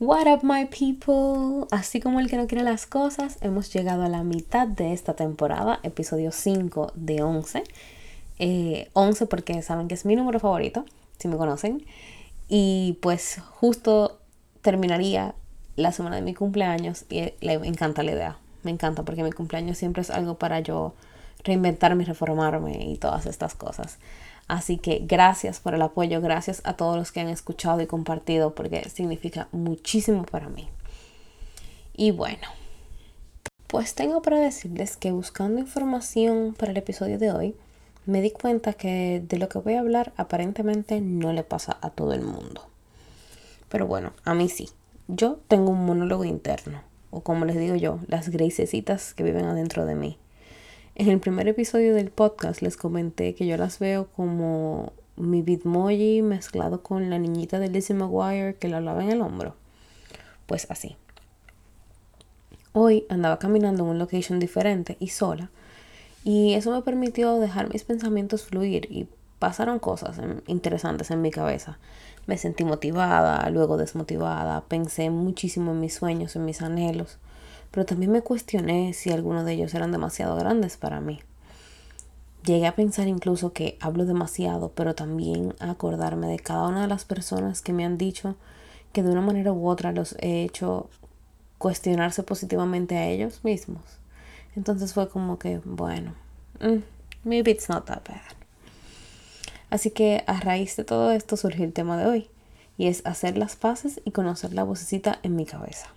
What up my people? Así como el que no quiere las cosas, hemos llegado a la mitad de esta temporada, episodio 5 de 11. 11 eh, porque saben que es mi número favorito, si me conocen. Y pues justo terminaría la semana de mi cumpleaños y le encanta la idea. Me encanta porque mi cumpleaños siempre es algo para yo reinventarme reformarme y todas estas cosas. Así que gracias por el apoyo, gracias a todos los que han escuchado y compartido porque significa muchísimo para mí. Y bueno, pues tengo para decirles que buscando información para el episodio de hoy, me di cuenta que de lo que voy a hablar aparentemente no le pasa a todo el mundo. Pero bueno, a mí sí. Yo tengo un monólogo interno, o como les digo yo, las gracecitas que viven adentro de mí. En el primer episodio del podcast les comenté que yo las veo como mi Bitmoji mezclado con la niñita de Lizzie McGuire que la hablaba en el hombro. Pues así. Hoy andaba caminando en un location diferente y sola y eso me permitió dejar mis pensamientos fluir y pasaron cosas interesantes en mi cabeza. Me sentí motivada, luego desmotivada, pensé muchísimo en mis sueños, en mis anhelos pero también me cuestioné si algunos de ellos eran demasiado grandes para mí. Llegué a pensar incluso que hablo demasiado, pero también a acordarme de cada una de las personas que me han dicho que de una manera u otra los he hecho cuestionarse positivamente a ellos mismos. Entonces fue como que, bueno, mm, maybe it's not that bad. Así que a raíz de todo esto surgió el tema de hoy, y es hacer las paces y conocer la vocecita en mi cabeza.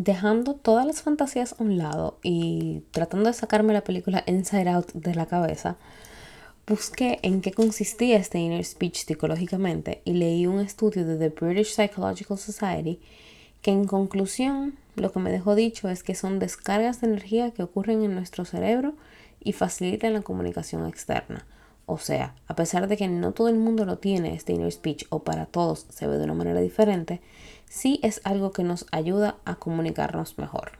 Dejando todas las fantasías a un lado y tratando de sacarme la película Inside Out de la cabeza, busqué en qué consistía este inner speech psicológicamente y leí un estudio de The British Psychological Society que en conclusión lo que me dejó dicho es que son descargas de energía que ocurren en nuestro cerebro y facilitan la comunicación externa. O sea, a pesar de que no todo el mundo lo tiene, este inner speech, o para todos se ve de una manera diferente, sí es algo que nos ayuda a comunicarnos mejor.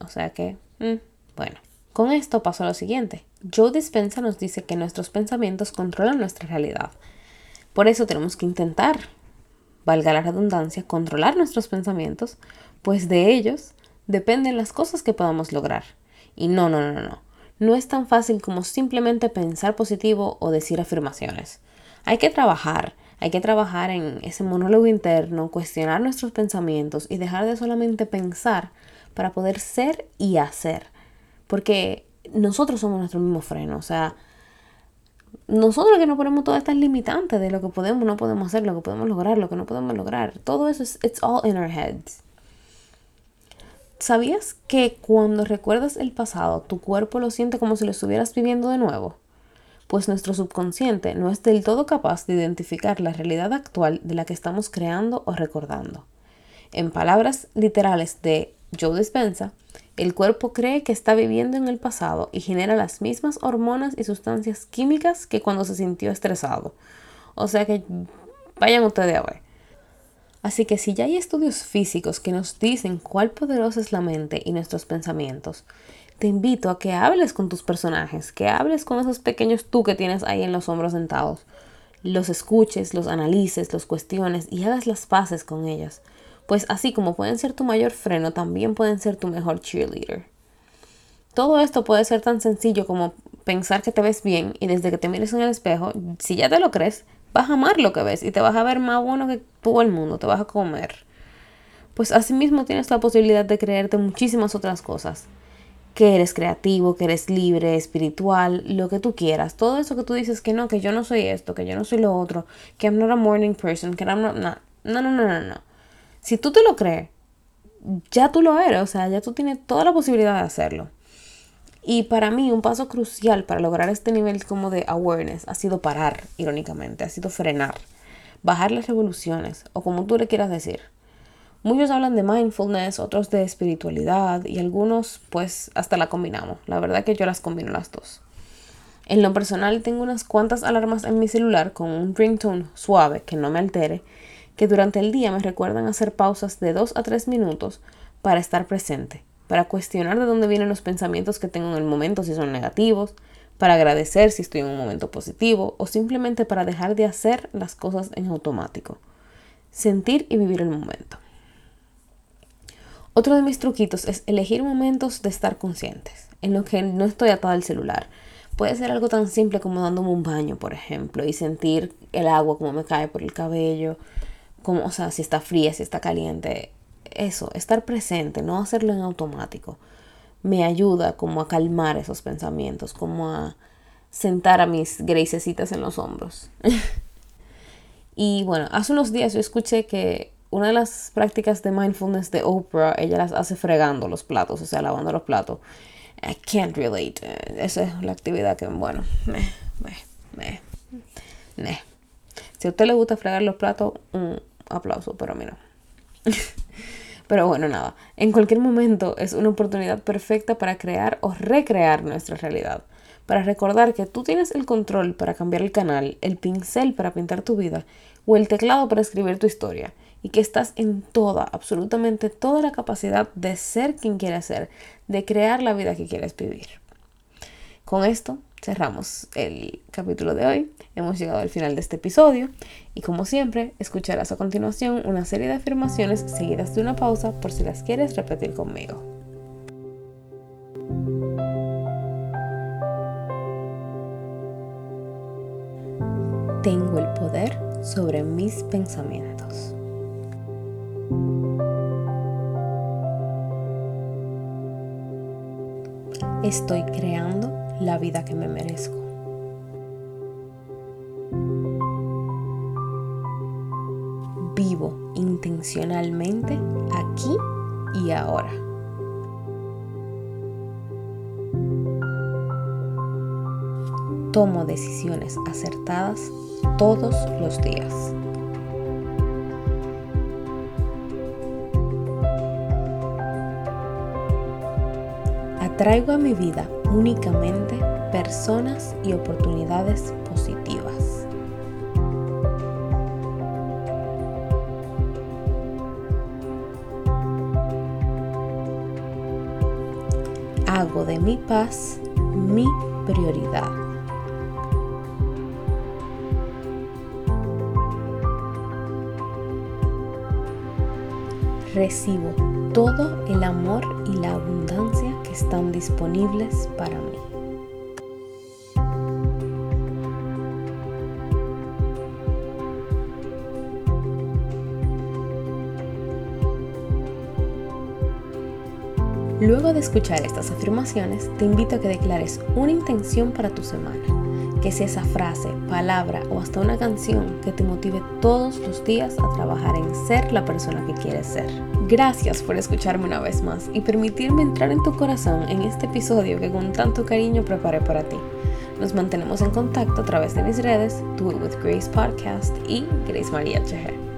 O sea que, mm, bueno. Con esto pasa lo siguiente. Joe Dispensa nos dice que nuestros pensamientos controlan nuestra realidad. Por eso tenemos que intentar, valga la redundancia, controlar nuestros pensamientos, pues de ellos dependen las cosas que podamos lograr. Y no, no, no, no. No es tan fácil como simplemente pensar positivo o decir afirmaciones. Hay que trabajar, hay que trabajar en ese monólogo interno, cuestionar nuestros pensamientos y dejar de solamente pensar para poder ser y hacer. Porque nosotros somos nuestro mismo freno. O sea, nosotros que nos ponemos todas estas limitantes de lo que podemos, no podemos hacer, lo que podemos lograr, lo que no podemos lograr. Todo eso es, it's all in our heads. ¿Sabías que cuando recuerdas el pasado, tu cuerpo lo siente como si lo estuvieras viviendo de nuevo? Pues nuestro subconsciente no es del todo capaz de identificar la realidad actual de la que estamos creando o recordando. En palabras literales de Joe Dispensa, el cuerpo cree que está viviendo en el pasado y genera las mismas hormonas y sustancias químicas que cuando se sintió estresado. O sea que vayan ustedes a ver. Así que si ya hay estudios físicos que nos dicen cuál poderosa es la mente y nuestros pensamientos, te invito a que hables con tus personajes, que hables con esos pequeños tú que tienes ahí en los hombros sentados. Los escuches, los analices, los cuestiones y hagas las paces con ellas. Pues así como pueden ser tu mayor freno, también pueden ser tu mejor cheerleader. Todo esto puede ser tan sencillo como pensar que te ves bien y desde que te mires en el espejo, si ya te lo crees, vas a amar lo que ves y te vas a ver más bueno que todo el mundo, te vas a comer. Pues asimismo tienes la posibilidad de creerte muchísimas otras cosas que eres creativo, que eres libre, espiritual, lo que tú quieras. Todo eso que tú dices que no, que yo no soy esto, que yo no soy lo otro, que I'm not a morning person, que I'm not... No, no, no, no, no. Si tú te lo crees, ya tú lo eres, o sea, ya tú tienes toda la posibilidad de hacerlo. Y para mí un paso crucial para lograr este nivel como de awareness ha sido parar, irónicamente, ha sido frenar, bajar las revoluciones o como tú le quieras decir. Muchos hablan de mindfulness, otros de espiritualidad y algunos pues hasta la combinamos. La verdad que yo las combino las dos. En lo personal tengo unas cuantas alarmas en mi celular con un ringtone suave que no me altere, que durante el día me recuerdan hacer pausas de 2 a 3 minutos para estar presente, para cuestionar de dónde vienen los pensamientos que tengo en el momento si son negativos, para agradecer si estoy en un momento positivo o simplemente para dejar de hacer las cosas en automático. Sentir y vivir el momento. Otro de mis truquitos es elegir momentos de estar conscientes, en los que no estoy atada al celular. Puede ser algo tan simple como dándome un baño, por ejemplo, y sentir el agua como me cae por el cabello, como, o sea, si está fría, si está caliente, eso, estar presente, no hacerlo en automático, me ayuda como a calmar esos pensamientos, como a sentar a mis gracecitas en los hombros. y bueno, hace unos días yo escuché que una de las prácticas de mindfulness de Oprah, ella las hace fregando los platos, o sea, lavando los platos. I can't relate. Esa es la actividad que, bueno, me, me, me, Si a usted le gusta fregar los platos, un aplauso, pero a mí no. Pero bueno, nada, en cualquier momento es una oportunidad perfecta para crear o recrear nuestra realidad, para recordar que tú tienes el control para cambiar el canal, el pincel para pintar tu vida o el teclado para escribir tu historia y que estás en toda, absolutamente toda la capacidad de ser quien quieres ser, de crear la vida que quieres vivir. Con esto cerramos el capítulo de hoy. Hemos llegado al final de este episodio y como siempre escucharás a continuación una serie de afirmaciones seguidas de una pausa por si las quieres repetir conmigo. Tengo el poder sobre mis pensamientos. Estoy creando la vida que me merezco. Vivo intencionalmente aquí y ahora. Tomo decisiones acertadas todos los días. Atraigo a mi vida únicamente personas y oportunidades positivas. Hago de mi paz mi prioridad. Recibo todo el amor y la abundancia están disponibles para mí. Luego de escuchar estas afirmaciones, te invito a que declares una intención para tu semana, que sea esa frase, palabra o hasta una canción que te motive todos los días a trabajar en ser la persona que quieres ser. Gracias por escucharme una vez más y permitirme entrar en tu corazón en este episodio que con tanto cariño preparé para ti. Nos mantenemos en contacto a través de mis redes, Do It With Grace Podcast y Grace María Cheje.